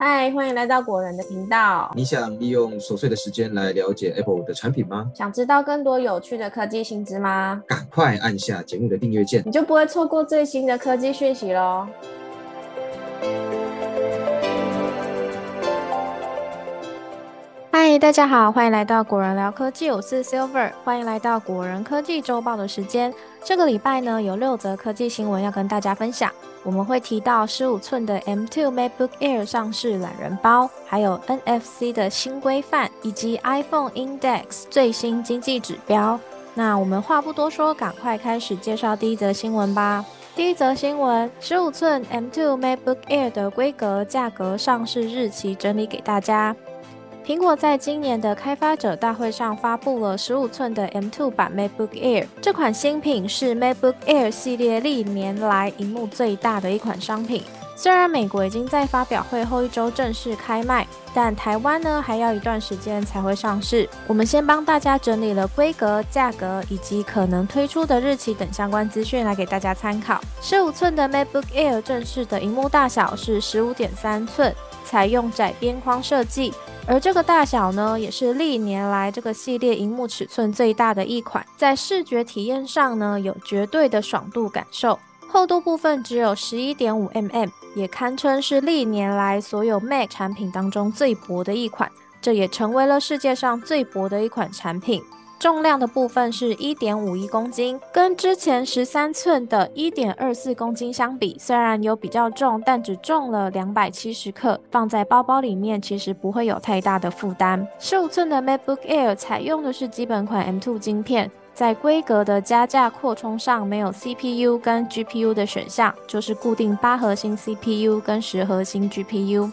嗨，欢迎来到果仁的频道。你想利用琐碎的时间来了解 Apple 的产品吗？想知道更多有趣的科技新知吗？赶快按下节目的订阅键，你就不会错过最新的科技讯息喽。嗨，大家好，欢迎来到果仁聊科技，我是 Silver，欢迎来到果仁科技周报的时间。这个礼拜呢，有六则科技新闻要跟大家分享。我们会提到十五寸的 M2 MacBook Air 上市懒人包，还有 NFC 的新规范，以及 iPhone Index 最新经济指标。那我们话不多说，赶快开始介绍第一则新闻吧。第一则新闻：十五寸 M2 MacBook Air 的规格、价格、上市日期整理给大家。苹果在今年的开发者大会上发布了十五寸的 M2 版 MacBook Air。这款新品是 MacBook Air 系列历年来荧幕最大的一款商品。虽然美国已经在发表会后一周正式开卖，但台湾呢还要一段时间才会上市。我们先帮大家整理了规格、价格以及可能推出的日期等相关资讯来给大家参考。十五寸的 MacBook Air 正式的荧幕大小是十五点三寸，采用窄边框设计。而这个大小呢，也是历年来这个系列荧幕尺寸最大的一款，在视觉体验上呢，有绝对的爽度感受。厚度部分只有十一点五 mm，也堪称是历年来所有 Mac 产品当中最薄的一款，这也成为了世界上最薄的一款产品。重量的部分是一点五一公斤，跟之前十三寸的一点二四公斤相比，虽然有比较重，但只重了两百七十克，放在包包里面其实不会有太大的负担。十五寸的 MacBook Air 采用的是基本款 M2 晶片，在规格的加价扩充上没有 CPU 跟 GPU 的选项，就是固定八核心 CPU 跟十核心 GPU。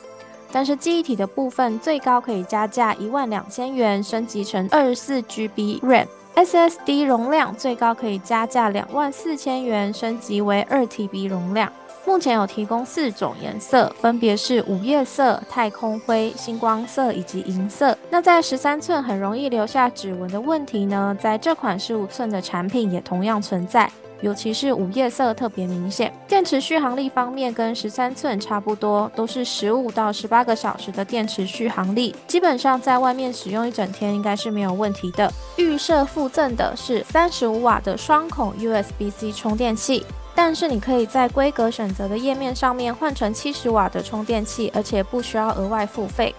但是记忆体的部分最高可以加价一万两千元，升级成二十四 GB RAM；SSD 容量最高可以加价两万四千元，升级为二 TB 容量。目前有提供四种颜色，分别是午夜色、太空灰、星光色以及银色。那在十三寸很容易留下指纹的问题呢？在这款十五寸的产品也同样存在。尤其是午夜色特别明显。电池续航力方面跟十三寸差不多，都是十五到十八个小时的电池续航力，基本上在外面使用一整天应该是没有问题的。预设附赠的是三十五瓦的双孔 USB-C 充电器，但是你可以在规格选择的页面上面换成七十瓦的充电器，而且不需要额外付费。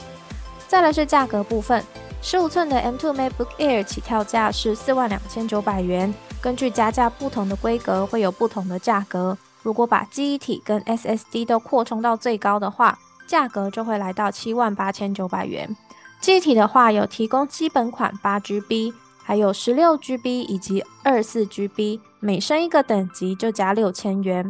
再来是价格部分，十五寸的 M2 MacBook Air 起跳价是四万两千九百元。根据加价不同的规格会有不同的价格。如果把记忆体跟 SSD 都扩充到最高的话，价格就会来到七万八千九百元。记忆体的话有提供基本款八 GB，还有十六 GB 以及二四 GB，每升一个等级就加六千元。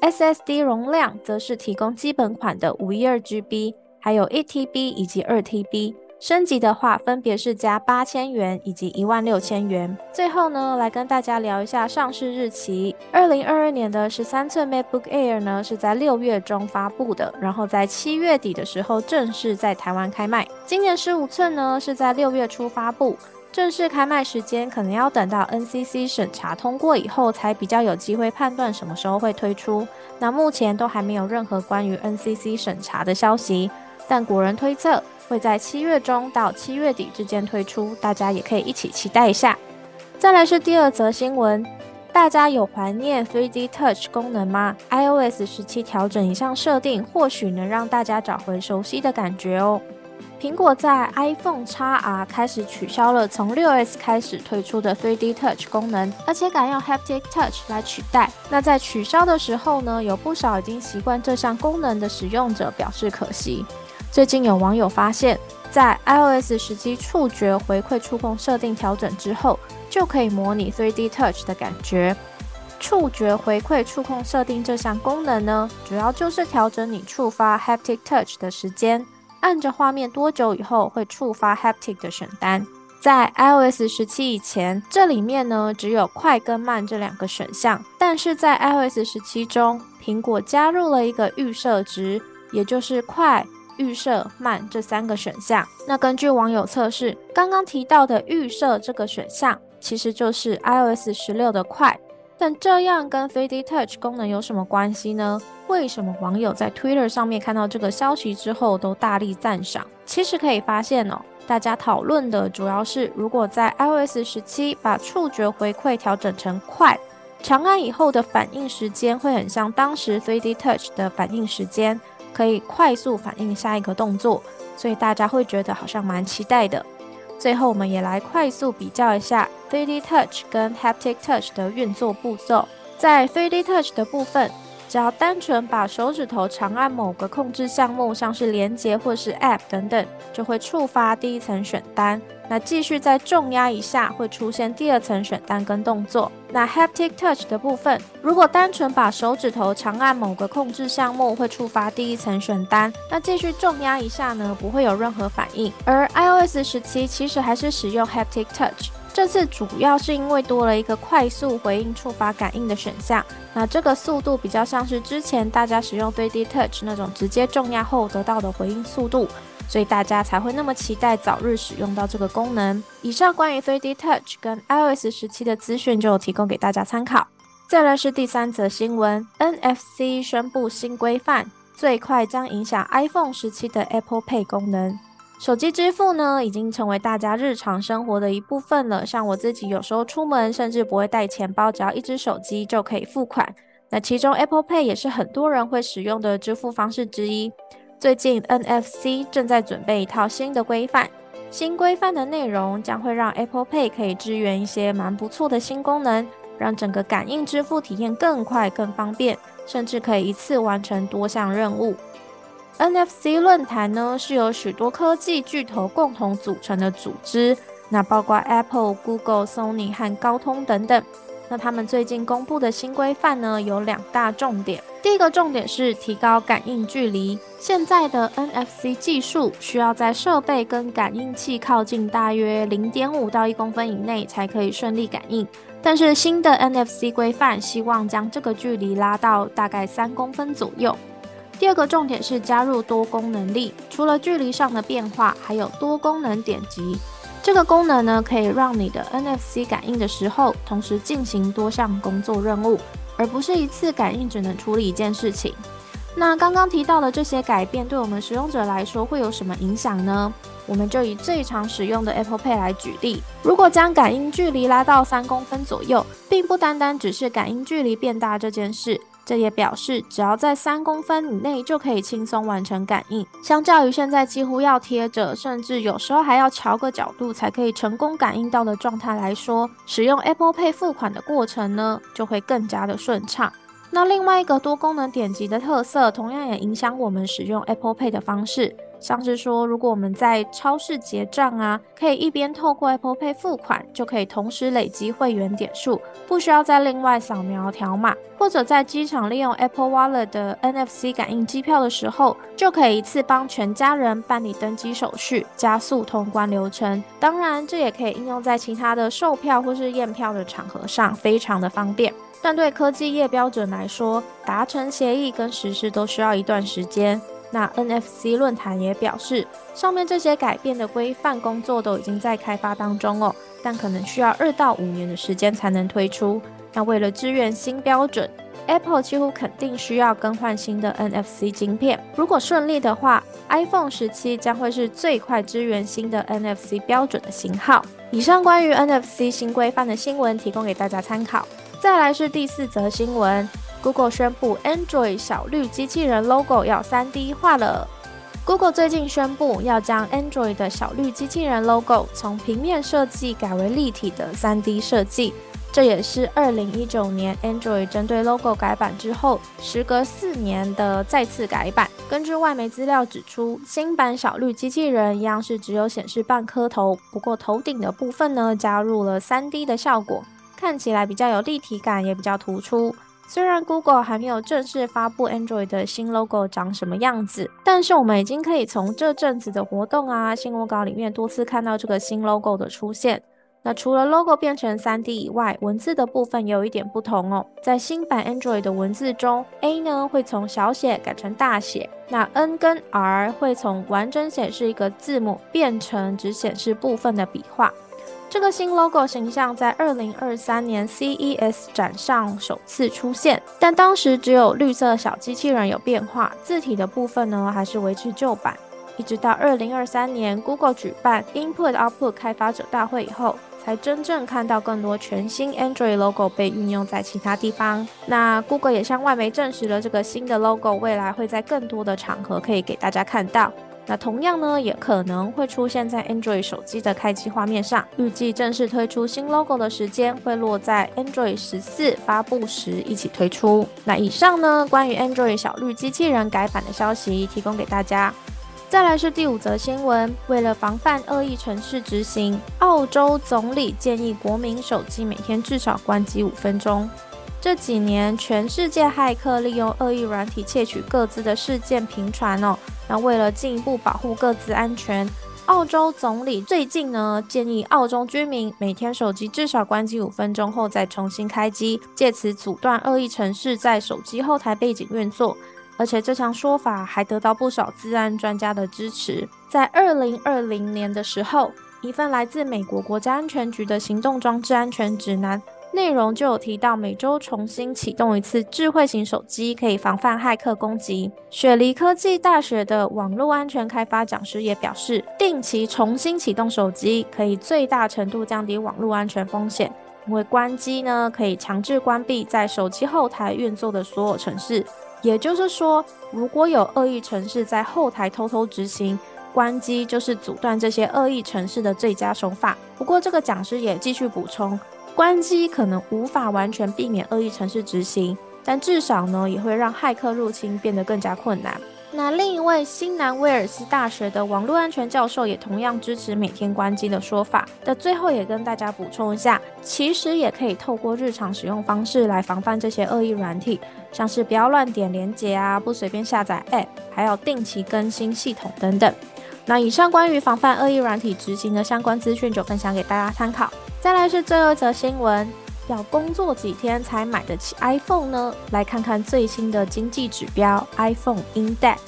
SSD 容量则是提供基本款的五一二 GB，还有一 TB 以及二 TB。升级的话，分别是加八千元以及一万六千元。最后呢，来跟大家聊一下上市日期。二零二二年的十三寸 MacBook Air 呢，是在六月中发布的，然后在七月底的时候正式在台湾开卖。今年十五寸呢，是在六月初发布，正式开卖时间可能要等到 NCC 审查通过以后，才比较有机会判断什么时候会推出。那目前都还没有任何关于 NCC 审查的消息，但古人推测。会在七月中到七月底之间推出，大家也可以一起期待一下。再来是第二则新闻，大家有怀念 3D Touch 功能吗？iOS 十七调整一项设定，或许能让大家找回熟悉的感觉哦。苹果在 iPhone XR 开始取消了从六 S 开始推出的 3D Touch 功能，而且改用 Haptic Touch 来取代。那在取消的时候呢，有不少已经习惯这项功能的使用者表示可惜。最近有网友发现，在 iOS 十七触觉回馈触控设定调整之后，就可以模拟 3D Touch 的感觉。触觉回馈触控设定这项功能呢，主要就是调整你触发 Haptic Touch 的时间，按着画面多久以后会触发 Haptic 的选单。在 iOS 十七以前，这里面呢只有快跟慢这两个选项，但是在 iOS 十七中，苹果加入了一个预设值，也就是快。预设慢这三个选项，那根据网友测试，刚刚提到的预设这个选项，其实就是 iOS 十六的快，但这样跟 3D Touch 功能有什么关系呢？为什么网友在 Twitter 上面看到这个消息之后都大力赞赏？其实可以发现哦，大家讨论的主要是，如果在 iOS 十七把触觉回馈调整成快，长按以后的反应时间会很像当时 3D Touch 的反应时间，可以快速反应下一个动作，所以大家会觉得好像蛮期待的。最后，我们也来快速比较一下 3D Touch 跟 Haptic Touch 的运作步骤，在 3D Touch 的部分。只要单纯把手指头长按某个控制项目，像是连接或是 App 等等，就会触发第一层选单。那继续再重压一下，会出现第二层选单跟动作。那 Haptic Touch 的部分，如果单纯把手指头长按某个控制项目，会触发第一层选单。那继续重压一下呢，不会有任何反应。而 iOS 十七其实还是使用 Haptic Touch。这次主要是因为多了一个快速回应触发感应的选项，那这个速度比较像是之前大家使用 3D Touch 那种直接重压后得到的回应速度，所以大家才会那么期待早日使用到这个功能。以上关于 3D Touch 跟 iOS 十七的资讯就提供给大家参考。再来是第三则新闻，NFC 宣布新规范，最快将影响 iPhone 十七的 Apple Pay 功能。手机支付呢，已经成为大家日常生活的一部分了。像我自己有时候出门，甚至不会带钱包，只要一只手机就可以付款。那其中 Apple Pay 也是很多人会使用的支付方式之一。最近 NFC 正在准备一套新的规范，新规范的内容将会让 Apple Pay 可以支援一些蛮不错的新功能，让整个感应支付体验更快、更方便，甚至可以一次完成多项任务。NFC 论坛呢是由许多科技巨头共同组成的组织，那包括 Apple、Google、Sony 和高通等等。那他们最近公布的新规范呢有两大重点，第一个重点是提高感应距离。现在的 NFC 技术需要在设备跟感应器靠近大约零点五到一公分以内才可以顺利感应，但是新的 NFC 规范希望将这个距离拉到大概三公分左右。第二个重点是加入多功能力，除了距离上的变化，还有多功能点击。这个功能呢，可以让你的 NFC 感应的时候，同时进行多项工作任务，而不是一次感应只能处理一件事情。那刚刚提到的这些改变，对我们使用者来说会有什么影响呢？我们就以最常使用的 Apple Pay 来举例，如果将感应距离拉到三公分左右，并不单单只是感应距离变大这件事。这也表示，只要在三公分以内就可以轻松完成感应。相较于现在几乎要贴着，甚至有时候还要调个角度才可以成功感应到的状态来说，使用 Apple Pay 付款的过程呢，就会更加的顺畅。那另外一个多功能点击的特色，同样也影响我们使用 Apple Pay 的方式。像是说，如果我们在超市结账啊，可以一边透过 Apple Pay 付款，就可以同时累积会员点数，不需要再另外扫描条码；或者在机场利用 Apple Wallet 的 NFC 感应机票的时候，就可以一次帮全家人办理登机手续，加速通关流程。当然，这也可以应用在其他的售票或是验票的场合上，非常的方便。但对科技业标准来说，达成协议跟实施都需要一段时间。那 NFC 论坛也表示，上面这些改变的规范工作都已经在开发当中哦，但可能需要二到五年的时间才能推出。那为了支援新标准，Apple 几乎肯定需要更换新的 NFC 晶片。如果顺利的话，iPhone 十七将会是最快支援新的 NFC 标准的型号。以上关于 NFC 新规范的新闻提供给大家参考。再来是第四则新闻。Google 宣布，Android 小绿机器人 logo 要 3D 化了。Google 最近宣布要将 Android 的小绿机器人 logo 从平面设计改为立体的 3D 设计，这也是2019年 Android 针对 logo 改版之后，时隔四年的再次改版。根据外媒资料指出，新版小绿机器人一样是只有显示半颗头，不过头顶的部分呢加入了 3D 的效果，看起来比较有立体感，也比较突出。虽然 Google 还没有正式发布 Android 的新 logo 长什么样子，但是我们已经可以从这阵子的活动啊、新闻稿里面多次看到这个新 logo 的出现。那除了 logo 变成 3D 以外，文字的部分有一点不同哦。在新版 Android 的文字中，A 呢会从小写改成大写，那 N 跟 R 会从完整显示一个字母变成只显示部分的笔画。这个新 logo 形象在二零二三年 CES 展上首次出现，但当时只有绿色小机器人有变化，字体的部分呢还是维持旧版。一直到二零二三年 Google 举办 Input Output 开发者大会以后，才真正看到更多全新 Android logo 被运用在其他地方。那 Google 也向外媒证实了这个新的 logo 未来会在更多的场合可以给大家看到。那同样呢，也可能会出现在 Android 手机的开机画面上。预计正式推出新 logo 的时间会落在 Android 十四发布时一起推出。那以上呢，关于 Android 小绿机器人改版的消息提供给大家。再来是第五则新闻，为了防范恶意程式执行，澳洲总理建议国民手机每天至少关机五分钟。这几年，全世界骇客利用恶意软体窃取各自的事件频传哦。那为了进一步保护各自安全，澳洲总理最近呢建议澳洲居民每天手机至少关机五分钟后再重新开机，借此阻断恶意程式在手机后台背景运作。而且这项说法还得到不少治安专家的支持。在二零二零年的时候，一份来自美国国家安全局的行动装置安全指南。内容就有提到，每周重新启动一次智慧型手机，可以防范骇客攻击。雪梨科技大学的网络安全开发讲师也表示，定期重新启动手机，可以最大程度降低网络安全风险。因为关机呢，可以强制关闭在手机后台运作的所有程式。也就是说，如果有恶意程式在后台偷偷执行，关机就是阻断这些恶意程式的最佳手法。不过，这个讲师也继续补充。关机可能无法完全避免恶意程式执行，但至少呢也会让骇客入侵变得更加困难。那另一位新南威尔斯大学的网络安全教授也同样支持每天关机的说法。的最后也跟大家补充一下，其实也可以透过日常使用方式来防范这些恶意软体，像是不要乱点连接啊，不随便下载 App，还要定期更新系统等等。那以上关于防范恶意软体执行的相关资讯就分享给大家参考。再来是最后一则新闻，要工作几天才买得起 iPhone 呢？来看看最新的经济指标 iPhone Index。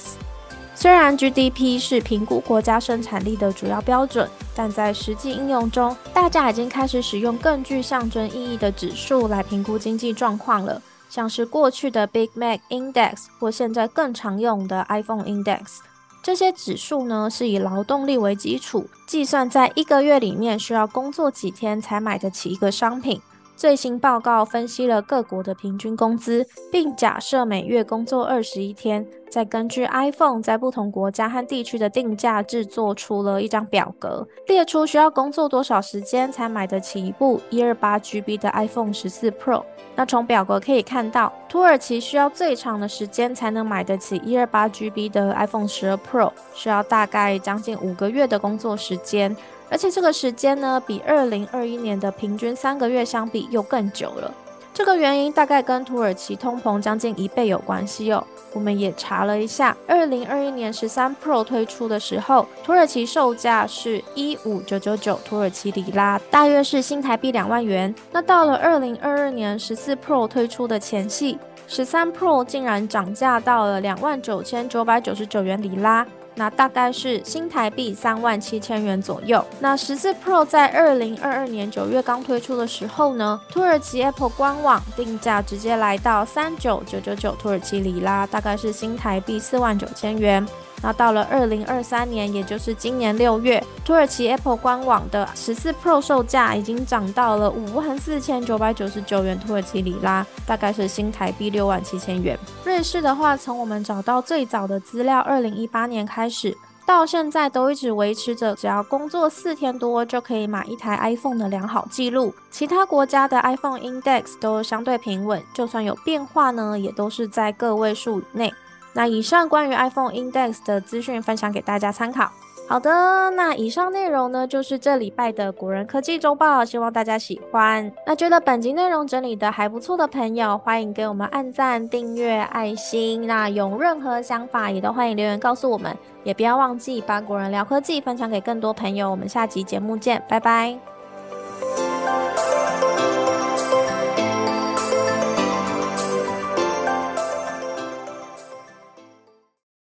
虽然 GDP 是评估国家生产力的主要标准，但在实际应用中，大家已经开始使用更具象征意义的指数来评估经济状况了，像是过去的 Big Mac Index 或现在更常用的 iPhone Index。这些指数呢是以劳动力为基础，计算在一个月里面需要工作几天才买得起一个商品。最新报告分析了各国的平均工资，并假设每月工作二十一天。再根据 iPhone 在不同国家和地区的定价制作出了一张表格，列出需要工作多少时间才买得起一部一二八 GB 的 iPhone 十四 Pro。那从表格可以看到，土耳其需要最长的时间才能买得起一二八 GB 的 iPhone 十二 Pro，需要大概将近五个月的工作时间，而且这个时间呢，比二零二一年的平均三个月相比又更久了。这个原因大概跟土耳其通膨将近一倍有关系哦。我们也查了一下，二零二一年十三 Pro 推出的时候，土耳其售价是一五九九九土耳其里拉，大约是新台币两万元。那到了二零二二年十四 Pro 推出的前夕，十三 Pro 竟然涨价到了两万九千九百九十九元里拉。那大概是新台币三万七千元左右。那十四 Pro 在二零二二年九月刚推出的时候呢，土耳其 Apple 官网定价直接来到三九九九九土耳其里拉，大概是新台币四万九千元。那到了二零二三年，也就是今年六月，土耳其 Apple 官网的十四 Pro 售价已经涨到了五万四千九百九十九元土耳其里拉，大概是新台币六万七千元。瑞士的话，从我们找到最早的资料，二零一八年开始到现在都一直维持着，只要工作四天多就可以买一台 iPhone 的良好记录。其他国家的 iPhone Index 都相对平稳，就算有变化呢，也都是在个位数以内。那以上关于 iPhone Index 的资讯分享给大家参考。好的，那以上内容呢就是这礼拜的古人科技周报，希望大家喜欢。那觉得本集内容整理的还不错的朋友，欢迎给我们按赞、订阅、爱心。那有任何想法也都欢迎留言告诉我们，也不要忘记把古人聊科技分享给更多朋友。我们下集节目见，拜拜。